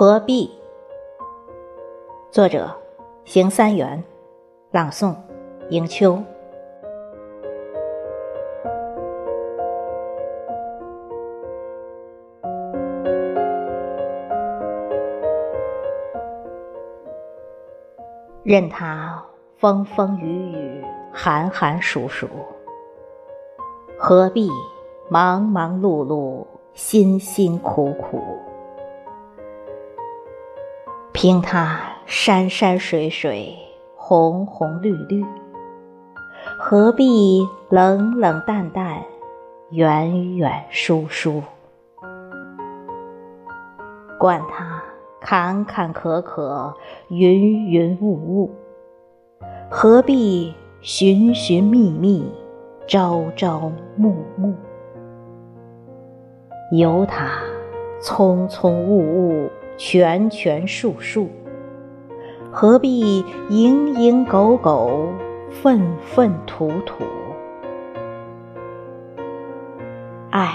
何必？作者：邢三元，朗诵：迎秋。任他风风雨雨，寒寒暑暑，何必忙忙碌碌，辛辛苦苦？凭他山山水水，红红绿绿，何必冷冷淡淡，远远疏疏？管他坎坎坷坷，云云雾雾，何必寻寻觅觅，朝朝暮暮？由他匆匆雾雾。拳拳数数，何必蝇营狗苟，粪粪土土？爱，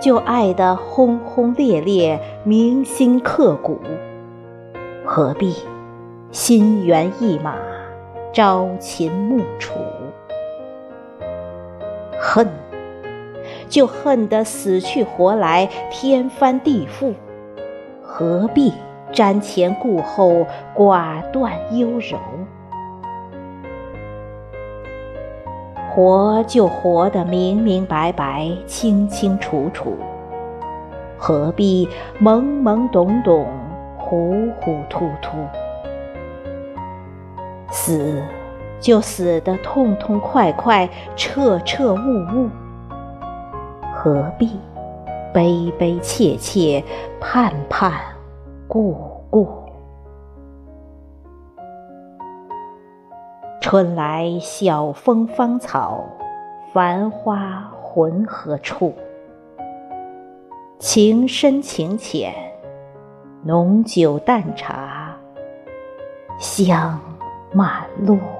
就爱得轰轰烈烈，铭心刻骨。何必心猿意马，朝秦暮楚？恨，就恨得死去活来，天翻地覆。何必瞻前顾后，寡断优柔？活就活得明明白白、清清楚楚，何必懵懵懂懂、糊糊涂涂？死就死得痛痛快快、彻彻悟悟，何必？悲悲切切，盼盼顾顾。春来晓风芳草，繁花浑何处？情深情浅，浓酒淡茶，香满路。